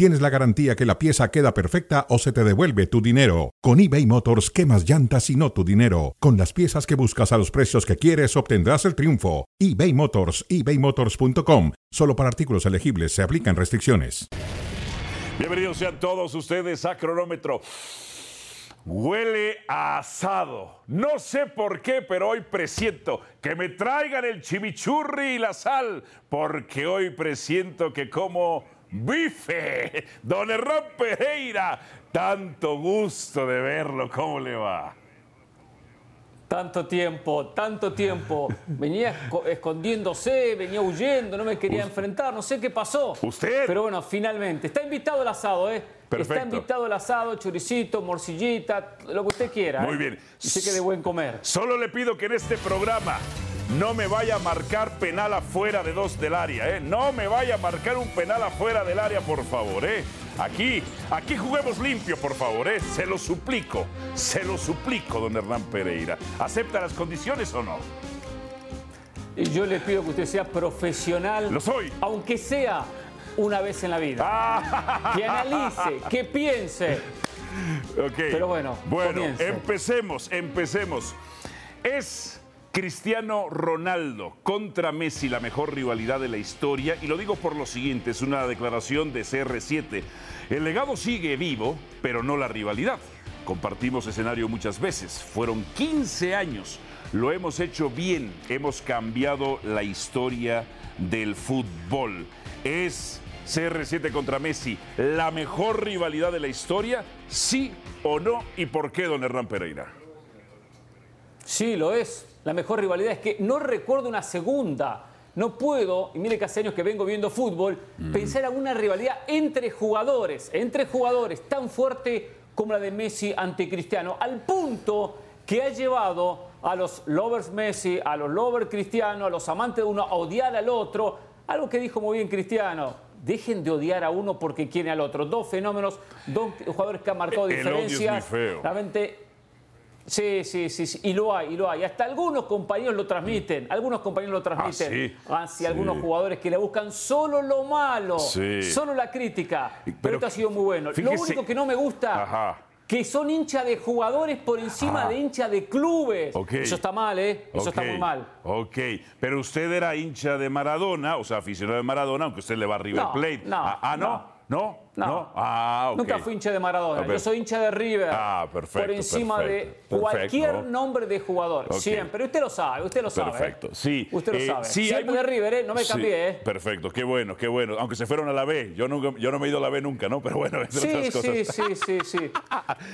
tienes la garantía que la pieza queda perfecta o se te devuelve tu dinero. Con eBay Motors, quemas llantas y no tu dinero. Con las piezas que buscas a los precios que quieres, obtendrás el triunfo. eBay Motors, ebaymotors.com. Solo para artículos elegibles se aplican restricciones. Bienvenidos sean todos ustedes a Cronómetro. Huele a asado. No sé por qué, pero hoy presiento que me traigan el chimichurri y la sal, porque hoy presiento que como bife. Don Hernán Pereira, tanto gusto de verlo, ¿cómo le va? Tanto tiempo, tanto tiempo. Venía escondiéndose, venía huyendo, no me quería enfrentar, no sé qué pasó. ¿Usted? Pero bueno, finalmente. Está invitado el asado, ¿eh? Perfecto. Está invitado el asado, choricito, morcillita, lo que usted quiera. Muy ¿eh? bien. Y sé que de buen comer. Solo le pido que en este programa no me vaya a marcar penal afuera de dos del área, ¿eh? No me vaya a marcar un penal afuera del área, por favor, ¿eh? Aquí, aquí juguemos limpio, por favor, ¿eh? Se lo suplico, se lo suplico, don Hernán Pereira. ¿Acepta las condiciones o no? Yo le pido que usted sea profesional. Lo soy. Aunque sea una vez en la vida. Que analice, que piense. Ok. Pero bueno, Bueno, comience. empecemos, empecemos. Es Cristiano Ronaldo contra Messi la mejor rivalidad de la historia y lo digo por lo siguiente, es una declaración de CR7. El legado sigue vivo, pero no la rivalidad. Compartimos escenario muchas veces, fueron 15 años, lo hemos hecho bien, hemos cambiado la historia del fútbol. Es CR7 contra Messi, la mejor rivalidad de la historia, sí o no, y por qué, don Hernán Pereira. Sí, lo es. La mejor rivalidad es que no recuerdo una segunda. No puedo, y mire que hace años que vengo viendo fútbol, pensar en una rivalidad entre jugadores, entre jugadores tan fuerte como la de Messi ante Cristiano, al punto que ha llevado a los lovers Messi, a los lovers Cristiano, a los amantes de uno a odiar al otro. Algo que dijo muy bien Cristiano. Dejen de odiar a uno porque quiere al otro. Dos fenómenos, dos jugadores que han marcado diferencias. Realmente Sí, sí, sí, sí, y lo hay, y lo hay. Hasta algunos compañeros lo transmiten, algunos compañeros lo transmiten sí, hacia sí. algunos jugadores que le buscan solo lo malo, Sí. solo la crítica. Pero, Pero esto ha sido muy bueno. fíjese- Lo único que no me gusta, Ajá. que son hinchas de jugadores por encima de hinchas de clubes. Eso está mal, ¿eh? Eso está muy mal. Ok, pero usted era hincha de Maradona, o sea, aficionado de Maradona, aunque usted le va a River No, Plate. no, ah, ah, ¿no? ¿No? No. Ah. Nunca fui hincha de Maradona. Yo soy hincha de River. Ah, perfecto, Por encima perfecto, de perfecto. cualquier nombre de jugador. Siempre. Usted lo sabe, usted lo sabe. ¿eh? Perfecto, sí. Usted lo Eh, sabe. sí, hay Siempre mu- de River, ¿eh? No me cambié, ¿eh? Perfecto, qué bueno, qué bueno. Aunque se fueron a la B, yo, nunca, yo no me he ido a la B nunca, ¿no? Pero bueno, entre Sí, otras cosas. sí, sí, sí, sí.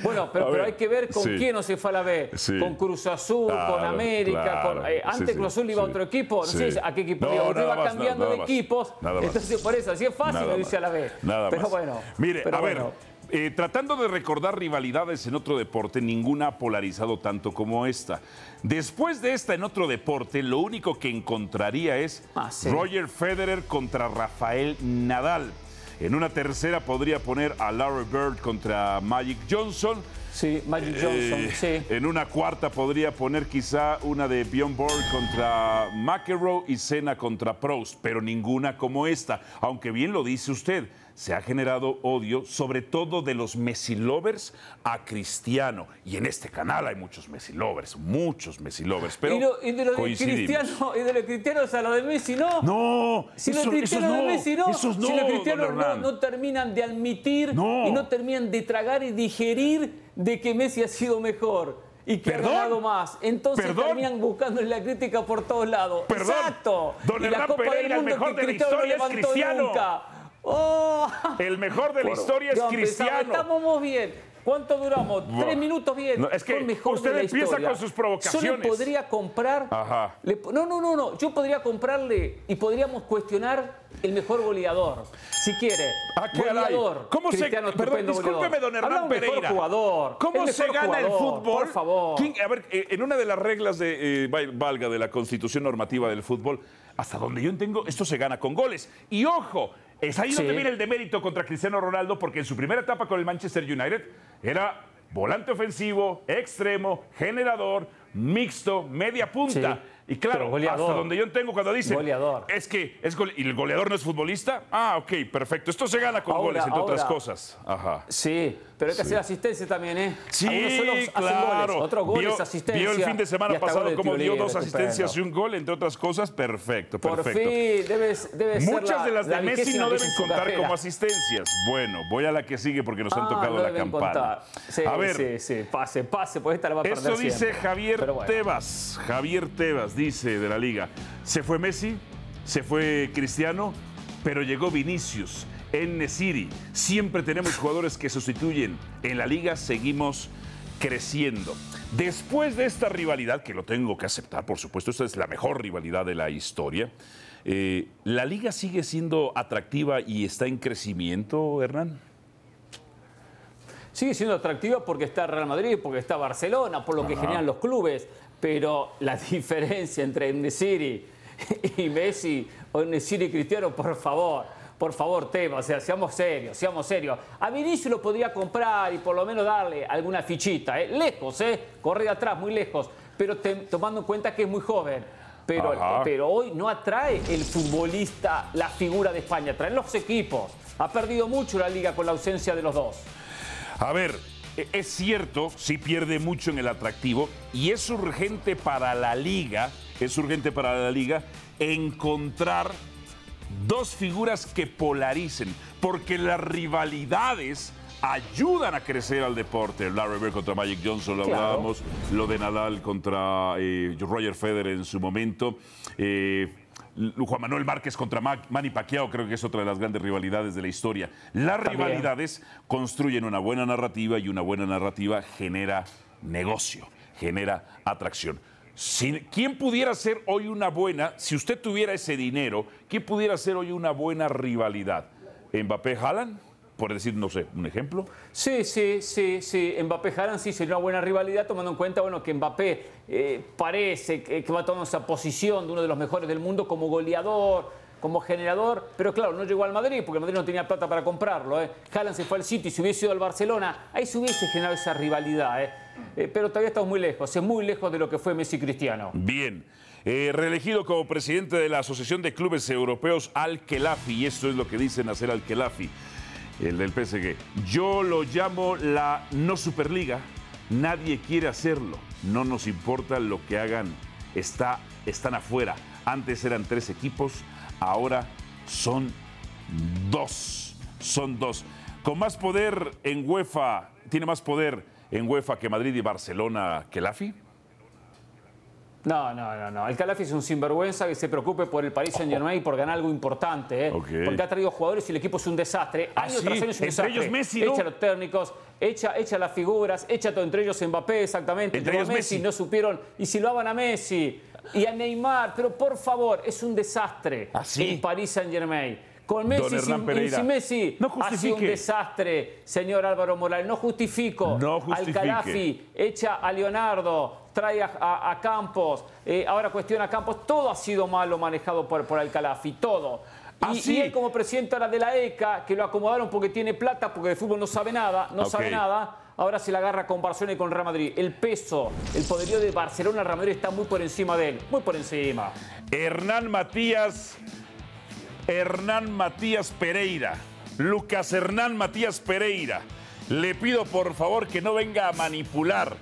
Bueno, pero, pero hay que ver con sí. quién no se fue a la B. Sí. Con Cruz Azul, Claro, con América, claro. con. eh, antes Cruz Azul iba a otro equipo, no sé a qué equipo No, iba, Usted más, cambiando de más. equipos. Más. Entonces, por eso, así es fácil irse a la B. más. Nada pero más. Bueno. Mire, pero a ver, eh, tratando de recordar rivalidades en otro deporte, ninguna ha polarizado tanto como esta. Después de esta en otro deporte, lo único que encontraría es Ah, sí. Roger Federer contra Rafael Nadal. En una tercera podría poner a Larry Bird contra Magic Johnson. Sí, Magic Johnson, Eh, sí. En una cuarta podría poner quizá una de Bjorn Borg contra McEnroe y Senna contra Proust, pero ninguna como esta. Aunque bien lo dice usted, se ha generado odio, sobre todo de los Messi lovers a Cristiano. Y en este canal hay muchos Messi lovers, muchos Messi lovers. Pero y, lo- y de lo de. Cristiano, y de los cristianos a lo de Messi, no. No, Si los cristianos esos de no, Messi no, esos no, si los cristianos no, no terminan de admitir No. y no terminan de tragar y digerir de que Messi ha sido mejor y que ¿Perdón? ha ganado más. Entonces ¿Perdón? terminan buscando la crítica por todos lados. Perdón. Exacto. Don y la Copa Pereira, del el Mundo mejor que de la Cristiano no historia es levantó Cristiano. nunca. Oh. El mejor de la historia es Cristiano. Estamos bien. ¿Cuánto duramos? Tres minutos bien. No, es que el mejor usted empieza historia. con sus Yo provocaciones. le podría comprar. Ajá. le- no, no, no, no. Yo podría comprarle y podríamos cuestionar el mejor goleador. Si quiere. Ah, goleador. ¿Cómo se, Cristiano, perdón, estupendo discúlpeme, don Hernán del Pereira. Mejor jugador. ¿Cómo el se mejor gana el jugador, fútbol? Por favor. ¿Quién- a ver, eh, en una de las reglas de eh, val- valga de la Constitución normativa del fútbol, hasta donde yo entiendo, esto se gana con goles. Y ojo, es ahí donde viene el demérito contra Cristiano Ronaldo, porque en su primera etapa con el Manchester United era volante ofensivo, extremo, generador, mixto, media punta. Sí, y claro, goleador. hasta donde yo tengo cuando dicen, Goleador. es que es gole- y el goleador no es futbolista. Ah, ok, perfecto. Esto se gana con Ahora, goles, entre otras cosas. Ajá. Sí, pero hay que hacer asistencia también, ¿eh? Sí, Algunos claro. goles, otros goles, vio, asistencia. vio el fin de semana pasado como dio libre, dos asistencias y un gol, entre otras cosas. Perfecto, Por perfecto. fin, debe, debe ser Muchas la- de las la de Messi no deben contar como asistencias. Bueno, voy a la que sigue porque nos han Ah, tocado no la campana. Sí, a ver, sí, sí, pase, pase, pues esta la va a perder esto dice siempre. Javier bueno. Tebas. Javier Tebas dice de la liga. Se fue Messi, se fue Cristiano, pero llegó Vinicius. En Nesiri. Siempre tenemos jugadores que sustituyen. En la liga seguimos creciendo. Después de esta rivalidad, que lo tengo que aceptar, por supuesto, esta es la mejor rivalidad de la historia. eh, ¿La liga sigue siendo atractiva y está en crecimiento, Hernán? Sigue siendo atractiva porque está Real Madrid, porque está Barcelona, por lo que generan los clubes, pero la diferencia entre Nesiri y Messi o Nesiri y Cristiano, por favor, por favor, Teba, o sea, seamos serios, seamos serios. A Vinicius lo podría comprar y por lo menos darle alguna fichita, ¿eh? lejos, ¿eh? corre de atrás, muy lejos, pero te- tomando en cuenta que es muy joven. Pero, Ajá. pero hoy no atrae el futbolista la figura de España, traen los equipos. Ha perdido mucho la liga con la ausencia de los dos. A ver, e- es cierto, sí pierde mucho en el atractivo y es urgente para la liga, es urgente para la liga encontrar dos figuras que polaricen, porque las rivalidades ayudan a crecer al deporte. Larry Bird contra Magic Johnson, lo Claro. hablábamos, lo de Nadal contra eh, Roger Federer en su momento. eh, Juan Manuel Márquez contra Ma- Manny Pacquiao creo que es otra de las grandes rivalidades de la historia. Las También. rivalidades construyen una buena narrativa y una buena narrativa genera negocio, genera atracción. ¿Quién pudiera ser hoy una buena, si usted tuviera ese dinero, quién pudiera ser hoy una buena rivalidad? ¿Mbappé Haaland? Por decir, no sé, un ejemplo. Sí, sí, sí, sí. Mbappé Haaland sí sería una buena rivalidad, tomando en cuenta bueno, que Mbappé eh, parece que, que va tomando esa posición de uno de los mejores del mundo como goleador, como generador, pero claro, no llegó al Madrid porque Madrid no tenía plata para comprarlo. ¿eh? Haaland se fue al City, si hubiese ido al Barcelona, ahí se hubiese generado esa rivalidad. ¿eh? Eh, pero todavía estamos muy lejos, muy lejos de lo que fue Messi Cristiano. Bien. Eh, reelegido como presidente de la Asociación de Clubes Europeos Al-Khelafi, y esto es lo que dice Nasser Al-Khelafi, el del PSG. Yo lo llamo la no Superliga. Nadie quiere hacerlo. No nos importa lo que hagan. Está, están afuera. Antes eran tres equipos, ahora son dos. Son dos. Con más poder en UEFA, tiene más poder en UEFA que Madrid y Barcelona que Lafi. No, no, no, no. El Calafi es un sinvergüenza que se preocupe por el Paris Saint Germain y por ganar algo importante, ¿eh? Porque ha traído jugadores y el equipo es un desastre. Ah, Año sí, tras año es un entre desastre. ellos Messi, ¿no? Echa los técnicos, echa, echa las figuras, echa todo entre ellos Mbappé, exactamente. Entre ellos Messi, Messi. no supieron. Y si lo haban a Messi y a Neymar, pero por favor, es un desastre. ¿Ah, sí? El Paris Saint Germain. Con Messi, sin, Messi, No ha sido un desastre, señor Álvaro Morales. No justifico. No Al justifique. Calafi, echa a Leonardo, trae a, a- a Campos, eh, ahora cuestiona a Campos. Todo ha sido malo manejado por, por Al-Calafi, todo. Ah, Y, sí. y él como presidente ahora de la ECA, que lo acomodaron porque tiene plata, porque de fútbol no sabe nada, no sabe nada, ahora se la agarra con Barcelona y con Real Madrid. El peso, el poderío de Barcelona Real Madrid está muy por encima de él, muy por encima. Hernán Matías, Hernán Matías Pereira, Lucas Hernán Matías Pereira. Le pido por favor que no venga a manipular,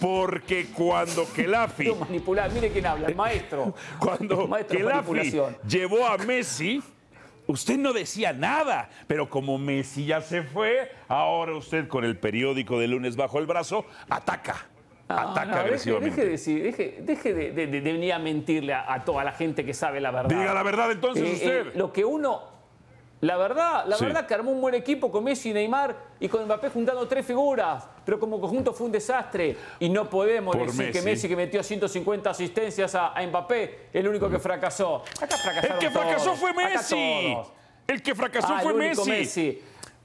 porque cuando Kelafi, Quiero manipular, mire quién habla, el maestro. cuando Kelafi llevó a Messi, usted no decía nada, pero como Messi ya se fue, ahora usted con el periódico de lunes bajo el brazo ataca, No, ataca no, agresivamente. Deje, de, deje, de, de- de- de venir a mentirle a, a toda la gente que sabe la verdad. Diga la verdad entonces Eh, usted. eh, lo que uno. La verdad, la Sí. verdad que armó un buen equipo con Messi, Neymar y con Mbappé juntando tres figuras, pero como conjunto fue un desastre y no podemos Por decir que Messi. Que metió 150 asistencias a, a Mbappé, el único que fracasó. Acá fracasaron El que fracasó todos, fue Messi. El que fracasó Ah, fue. Messi.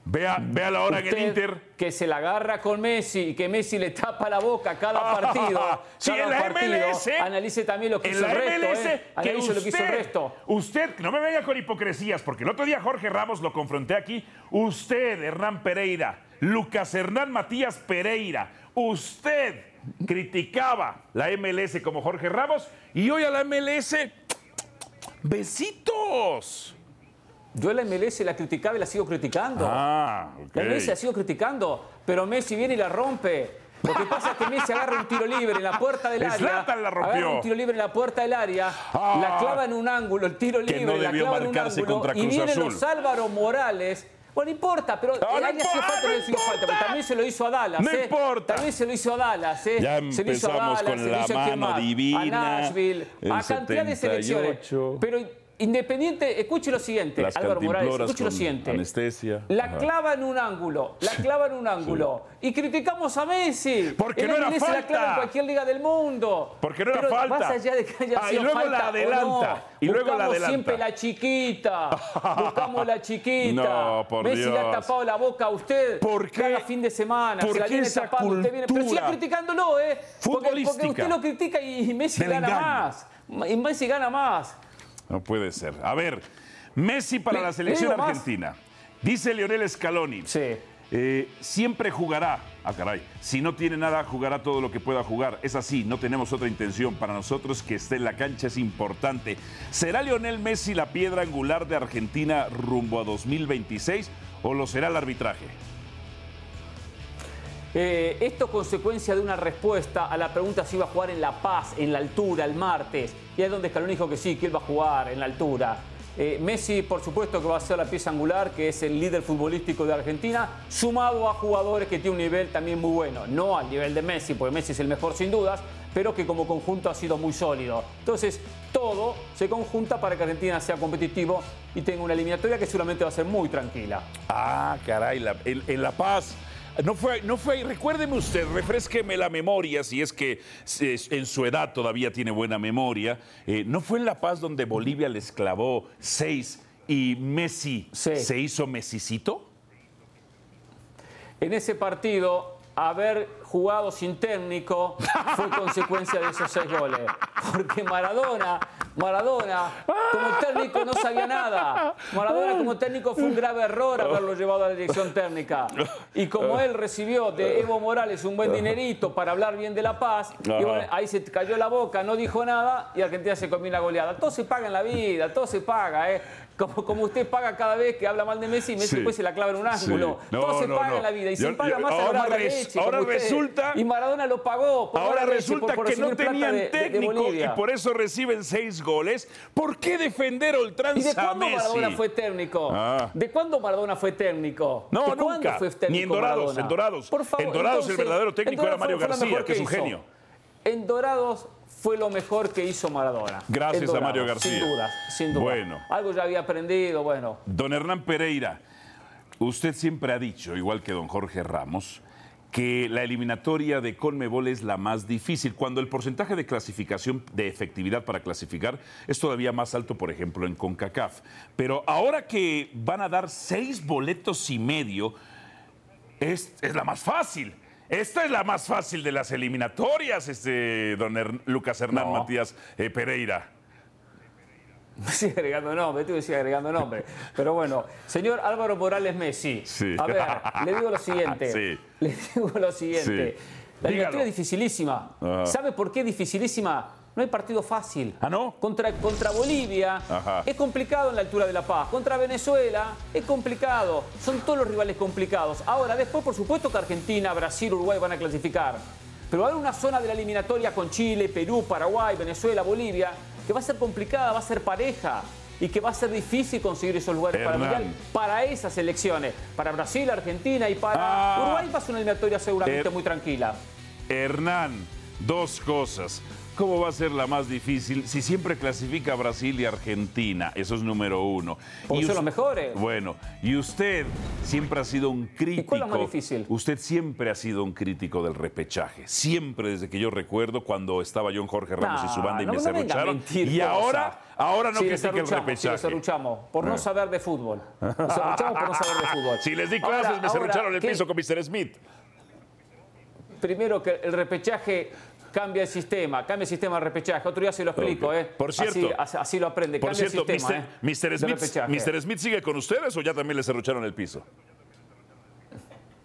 Vea, vea la hora en el Inter. Que se la agarra con Messi y que Messi le tapa la boca cada Ah, partido. sí, cada en la partido. MLS, Analice también lo que hizo el resto. MLS, ¿eh? que Analice usted, lo que hizo el resto. usted, no me venga con hipocresías, porque el otro día Jorge Ramos lo confronté aquí. Usted, Hernán Pereira, Lucas Hernán Matías Pereira, usted criticaba la MLS como Jorge Ramos y hoy a la MLS, besitos. Yo la MLS la criticaba y la sigo criticando. Ah, ok. La MLS la sigo criticando, pero Messi viene y la rompe. Lo que pasa es que Messi agarra un tiro libre en la puerta del área. La rompió. Agarra un tiro libre en la puerta del área, Ah. la clava en un ángulo, el tiro libre, no la clava en un ángulo. y vienen Azul. los Álvaro Morales. Bueno, no importa, pero No, el no área importa, falta, no no hacía falta, pero también se lo hizo a Dallas. No ¿eh? importa. También se lo hizo a Dallas. ¿eh? Ya se lo hizo a empezamos Dallas, con se la hizo a mano más? divina, A Nashville, a cantidad de selecciones. 78. Pero Independiente, escuche lo siguiente, Las Álvaro Morales, escuche lo siguiente. anestesia. La Ajá. clava en un ángulo, la clava en un ángulo. Y criticamos a Messi. Porque El no era MLS la falta. clava en cualquier liga del mundo. Porque no era Pero falta. Más allá de que haya Ah, y sido luego falta la adelanta, no, y luego la buscamos adelanta. siempre la chiquita. Buscamos la chiquita. No, por Messi le ha tapado la boca a usted ¿Por qué? cada fin de semana. ¿Por se la qué viene esa tapando. Usted viene, pero siga criticándolo, ¿eh? Porque, porque usted lo critica y Messi gana engaño? más. Y Messi gana más. No puede ser. A ver, Messi para Le- la selección argentina. Dice Lionel Scaloni. Sí. eh, siempre jugará. Ah, caray. Si no tiene nada, jugará todo lo que pueda jugar. Es así, no tenemos otra intención. Para nosotros que esté en la cancha es importante. ¿Será Lionel Messi la piedra angular de Argentina rumbo a 2026 o lo será el arbitraje? Eh, esto es consecuencia de una respuesta a la pregunta si iba a jugar en La Paz, en la altura, el martes. Y es donde Scaloni dijo que sí, que él va a jugar en la altura. Eh, Messi, por supuesto, que va a ser la pieza angular, que es el líder futbolístico de Argentina, sumado a jugadores que tienen un nivel también muy bueno. No al nivel de Messi, porque Messi es el mejor sin dudas, pero que como conjunto ha sido muy sólido. Entonces, todo se conjunta para que Argentina sea competitivo y tenga una eliminatoria que seguramente va a ser muy tranquila. Ah, caray, en La Paz. No fue, no fue, recuérdeme usted, refresqueme la memoria, si es que en su edad todavía tiene buena memoria. eh, ¿No fue en La Paz donde Bolivia les clavó seis y Messi Sí. se hizo Messicito? En ese partido, haber jugado sin técnico fue consecuencia de esos seis goles. Porque Maradona, Maradona, como técnico no sabía nada. Maradona como técnico fue un grave error haberlo llevado a la dirección técnica. Y como él recibió de Evo Morales un buen dinerito para hablar bien de La Paz, y bueno, ahí se cayó la boca, no dijo nada y Argentina se comió la goleada. Todo se paga en la vida, todo se paga, ¿eh? Como, como usted paga cada vez que habla mal de Messi, Messi Sí. después se la clava en un ángulo. Sí. No, todo se no, paga no. en la vida y Yo- se paga más a la ahora res- leche, ahora usted. Resulta- Y Maradona lo pagó. por Ahora resulta por- por que no tenían de- de- de técnico y por eso reciben seis goles. ¿Por qué defender a ¿Y ultranza de cuándo? Maradona fue técnico? Ah. ¿De cuándo Maradona fue técnico? No, ¿De cuándo nunca. fue técnico Ni en Dorados, Maradona? en Dorados. Por favor, En Dorados el verdadero técnico era Mario García, que es un genio. En Dorados fue lo mejor que hizo Maradona. Gracias a Mario García. Sin duda, sin duda. Bueno. Algo ya había aprendido, bueno. Don Hernán Pereira, usted siempre ha dicho, igual que don Jorge Ramos, que la eliminatoria de Conmebol es la más difícil, cuando el porcentaje de clasificación, de efectividad para clasificar, es todavía más alto, por ejemplo, en CONCACAF. Pero ahora que van a dar seis boletos y medio, es, es la más fácil. Esta es la más fácil de las eliminatorias, este, don Her- Lucas Hernán No. Matías eh, Pereira. Me sigue agregando nombre, tú me sigue agregando nombre. Pero bueno, señor Álvaro Morales Messi. Sí. A ver, le digo lo siguiente. Sí. Le digo lo siguiente. Sí. La Dígalo. eliminatoria es dificilísima. Ajá. ¿Sabe por qué dificilísima? No hay partido fácil. ¿Ah, no? Contra, contra Bolivia Ajá. es complicado en la altura de La Paz. Contra Venezuela es complicado. Son todos los rivales complicados. Ahora, después, por supuesto que Argentina, Brasil, Uruguay van a clasificar. Pero va a haber una zona de la eliminatoria con Chile, Perú, Paraguay, Venezuela, Bolivia, que va a ser complicada, va a ser pareja. Y que va a ser difícil conseguir esos lugares para el Hernán. Mundial para esas elecciones. Para Brasil, Argentina y para Ah. Uruguay va a ser una eliminatoria seguramente Er- muy tranquila. Hernán, dos cosas. ¿Cómo va a ser la más difícil si siempre clasifica a Brasil y Argentina? Eso es número uno. Porque Y son los mejores. Bueno, y usted siempre ha sido un crítico. cuál es lo más difícil? Usted siempre ha sido un crítico del repechaje. Siempre desde que yo recuerdo cuando estaba John Jorge Ramos y su banda y no, me no mentir Y ahora, ahora no Sí, le critica el serruchamos, sí, repechaje. le serruchamos, por no saber de fútbol. Le serruchamos por no saber de fútbol. Si les di Ahora- clases, me ahora, serrucharon el ¿qué? piso con Mr. Smith. Primero que el repechaje cambia el sistema, cambia el sistema de repechaje. Otro día se lo explico, Ok. ¿eh? Por cierto- así, así- lo aprende. Por cambia cierto, el sistema, Mr. ¿eh? Smith. Mr. Smith sigue con ustedes o ya también le serrucharon el piso?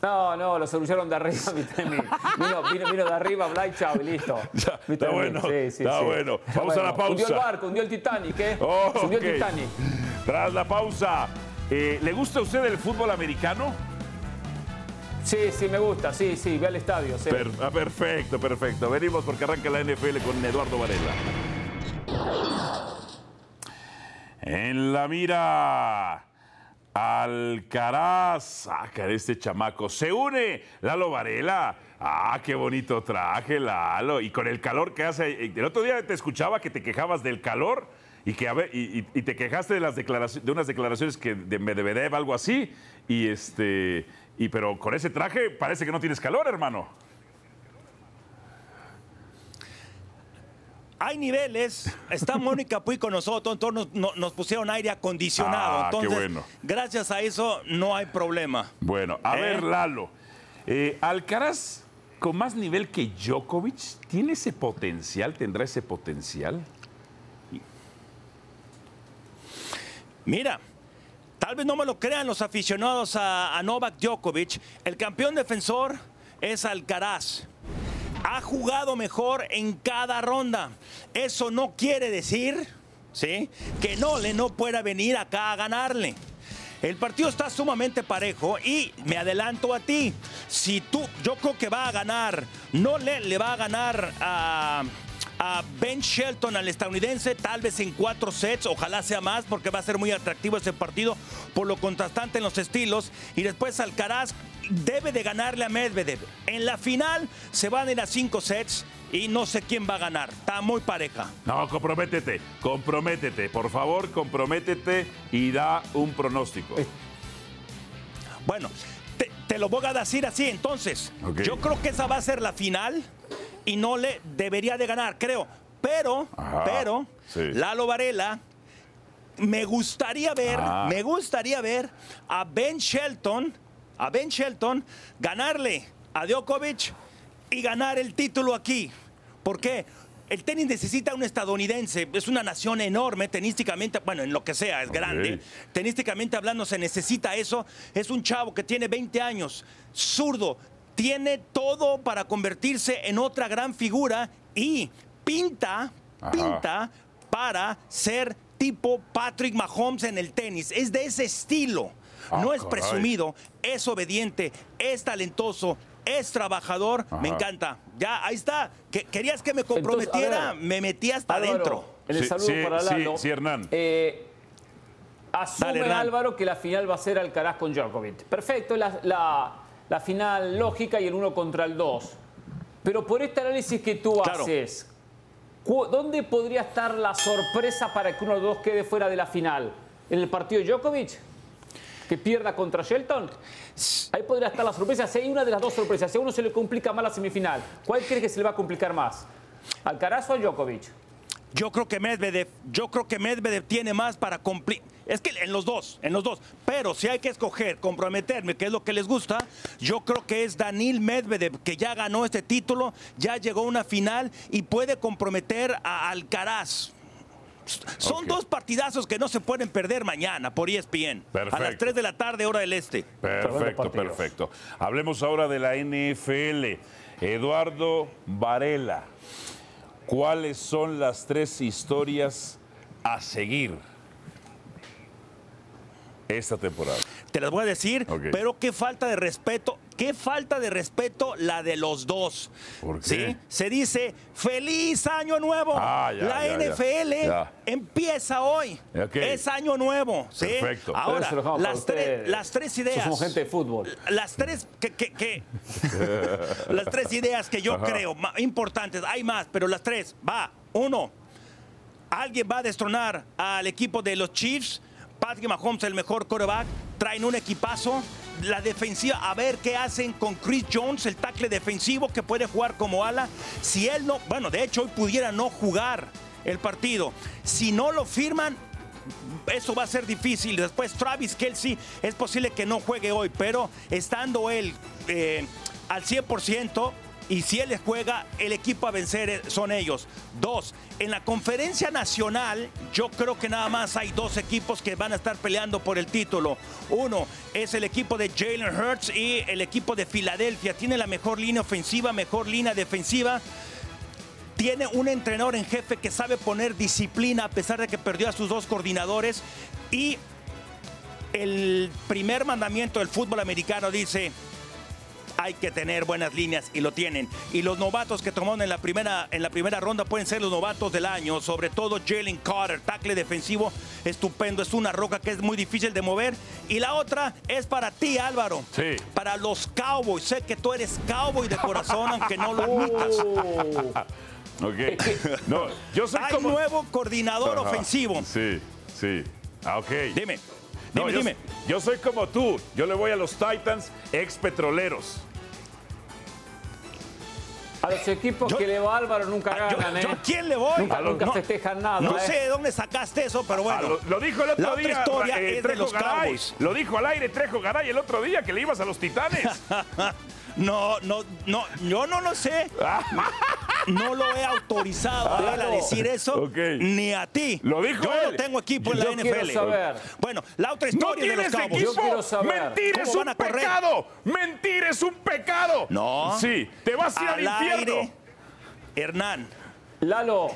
No, no, lo solucionaron de arriba. Vino, vino, vino de arriba, bla y chao, y listo. Ya, está bueno, está bueno. Vamos a la pausa. Hundió el barco, hundió el Titanic, ¿eh? Oh, hundió ok. el Titanic. Tras la pausa, eh, ¿le gusta a usted el fútbol americano? Sí, sí, me gusta, sí, sí, ve al estadio. ah, perfecto, perfecto. Venimos porque arranca la NFL con Eduardo Varela. En la mira, Alcaraz. Ah, cara, este chamaco. Se une Lalo Varela. Ah, qué bonito traje, Lalo. Y con el calor que hace. El otro día te escuchaba que te quejabas del calor y que te quejaste de las declaraciones, de unas declaraciones que de Medvedev, algo así. Y este. Y pero con ese traje parece que no tienes calor, hermano. Hay niveles. Está Mónica Puy con nosotros, entonces nos, no- nos pusieron aire acondicionado. Ah, qué bueno. gracias a eso no hay problema. Bueno, a ¿Eh? ver, Lalo. eh, Alcaraz, con más nivel que Djokovic, ¿tiene ese potencial? ¿Tendrá ese potencial? Mira, tal vez no me lo crean los aficionados a, Novak Djokovic. El campeón defensor es Alcaraz. Ha jugado mejor en cada ronda. Eso no quiere decir, ¿sí? Que Nole no pueda venir acá a ganarle. El partido está sumamente parejo y me adelanto a ti. Si tú, yo creo que va a ganar, Nole le va a ganar a, a Ben Shelton, al estadounidense, tal vez en cuatro sets, ojalá sea más, porque va a ser muy atractivo ese partido por lo contrastante en los estilos. Y después Alcaraz debe de ganarle a Medvedev. En la final se van a ir a cinco sets y no sé quién va a ganar. Está muy pareja. No, comprométete, comprométete. Por favor, comprométete y da un pronóstico. Bueno, te, te lo voy a decir así entonces. Yo creo que esa va a ser la final y no le debería de ganar, creo. Pero, Ajá, pero, sí. Lalo Varela, me gustaría ver, Ah. me gustaría ver a Ben Shelton, a Ben Shelton, ganarle a Djokovic y ganar el título aquí. ¿Por qué? El tenis necesita un estadounidense, es una nación enorme, tenísticamente, bueno, en lo que sea, es grande. Tenísticamente hablando, se necesita eso. Es un chavo que tiene 20 años, zurdo, tiene todo para convertirse en otra gran figura y pinta, Ajá. pinta para ser tipo Patrick Mahomes en el tenis. Es de ese estilo. Ah, no es caray. presumido, es obediente, es talentoso, es trabajador. Me encanta. Ya, ahí está. Que- querías que me comprometiera, ver, me metí hasta Álvaro, adentro. En el Sí, saludo sí, para sí, Lalo. sí, Hernán. eh, asume Dale, Hernán. Álvaro que la final va a ser Alcaraz con Djokovic. Perfecto, la- la final lógica y el uno contra el dos. Pero por este análisis que tú Claro. haces, ¿dónde podría estar la sorpresa para que uno de los dos quede fuera de la final? ¿En el partido de Djokovic? ¿Que pierda contra Shelton? Ahí podría estar la sorpresa. Si hay una de las dos sorpresas, si a uno se le complica más la semifinal, ¿cuál crees que se le va a complicar más? ¿Alcaraz o a Djokovic? Yo creo que Medvedev, yo creo que Medvedev tiene más para cumplir. Es que en los dos, en los dos. Pero si hay que escoger, comprometerme, que es lo que les gusta, yo creo que es Danil Medvedev, que ya ganó este título, ya llegó a una final y puede comprometer a Alcaraz. Son dos partidazos que no se pueden perder mañana por ESPN. A las Perfecto. 3 de la tarde, hora del este. Perfecto, perfecto. Hablemos ahora de la NFL. Eduardo Varela, ¿cuáles son las tres historias a seguir? esta temporada. Te las voy a decir, pero qué falta de respeto, qué falta de respeto la de los dos. ¿Por qué? ¿Sí? Se dice feliz año nuevo. Ah, ya, la ya. NFL Ya. empieza hoy. Es año nuevo. ¿sí? Perfecto. Ahora, las, tres, ustedes. las tres ideas. Somos gente de fútbol. Las tres que, que- que- las tres ideas que yo creo importantes, hay más, pero las tres, va, uno, alguien va a destronar al equipo de los Chiefs, Patrick Mahomes el mejor quarterback, traen un equipazo, la defensiva, a ver qué hacen con Chris Jones, el tackle defensivo que puede jugar como ala, si él no, bueno, de hecho hoy pudiera no jugar el partido, si no lo firman, eso va a ser difícil. Después Travis Kelsey es posible que no juegue hoy, pero estando él eh, al 100% y si él juega, el equipo a vencer son ellos. Dos, en la conferencia nacional yo creo que nada más hay dos equipos que van a estar peleando por el título. Uno es el equipo de Jalen Hurts y el equipo de Filadelfia. Tiene la mejor línea ofensiva, mejor línea defensiva tiene un entrenador en jefe que sabe poner disciplina a pesar de que perdió a sus dos coordinadores y el primer mandamiento del fútbol americano dice hay que tener buenas líneas y lo tienen. Y los novatos que tomaron en la primera, en la primera ronda pueden ser los novatos del año, sobre todo Jalen Carter, tackle defensivo estupendo, es una roca que es muy difícil de mover. Y la otra es para ti, Álvaro. Sí. Para los Cowboys. Sé que tú eres cowboy de corazón, aunque no lo admitas. Ok. No, yo soy Hay como. nuevo coordinador Ajá. ofensivo. Sí, sí. Ah, ok. Dime, No, dime, yo, dime. yo soy como tú. Yo le voy a los Titans ex petroleros. A los equipos Yo- que le va Álvaro nunca Ah, Yo, ganan, ¿eh? yo a quién le voy? Nunca, los- nunca no- festejan nada. No ¿eh? sé de dónde sacaste eso, pero Ah, bueno. lo, lo dijo el otro La otra día. historia eh, es de Trejo los Garay. Cowboys. Lo dijo al aire Trejo Garay el otro día que le ibas a los Titanes. No, no, no, yo no lo sé. No lo he autorizado a él a Claro. decir eso, Ok. ni a ti. Lo dijo Yo él. no tengo equipo en Yo la quiero NFL. saber. Bueno, la otra ¡No historia de los tienes Cowboys. equipo! Yo quiero saber. ¡Mentir es ¿Cómo van un pecado! ¡Mentir es un pecado! No. Sí, te vas a ir al, Al infierno. aire, Hernán. Lalo,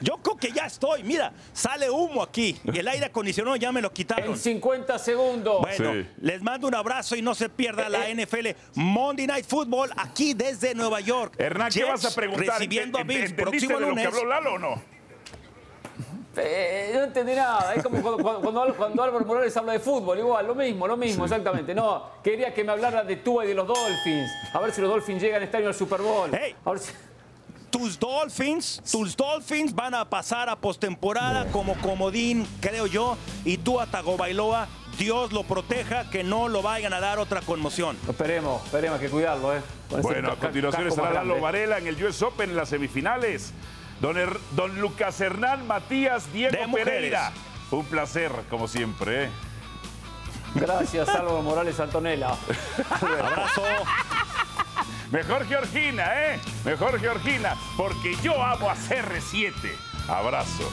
Yo creo que ya estoy. Mira, sale humo aquí. Y el aire acondicionado ya me lo quitaron. en 50 segundos. Bueno, Sí. les mando un abrazo y no se pierda la Eh, eh. NFL Monday Night Football aquí desde Nueva York. Hernán, ¿qué Jets vas a preguntar? Recibiendo a ¿Ent- Bills ¿Entendiste próximo de lo que lunes. habló Lalo o no? Eh, no entendí nada. Es como cuando, cuando- cuando Álvaro Morales habla de fútbol. Igual, lo mismo, lo mismo, exactamente. No, quería que me hablara de Tua y de los Dolphins. A ver si los Dolphins llegan este año al Super Bowl. Hey. A ver si- Tus Dolphins, tus Dolphins van a pasar a postemporada como comodín, creo yo, y tú a Tagovailoa, Dios lo proteja, que no lo vayan a dar otra conmoción. Esperemos, esperemos, hay que cuidarlo, ¿eh? Con Bueno, a continuación estará Lalo. Varela en el US Open en las semifinales. Don, Er- don Lucas Hernán Matías Diego De mujeres. Pereira. Un placer, como siempre. ¿eh? Gracias, Álvaro Morales Antonella. Abrazo. Mejor Georgina, ¿eh? Mejor Georgina, porque yo amo a CR7. Abrazo.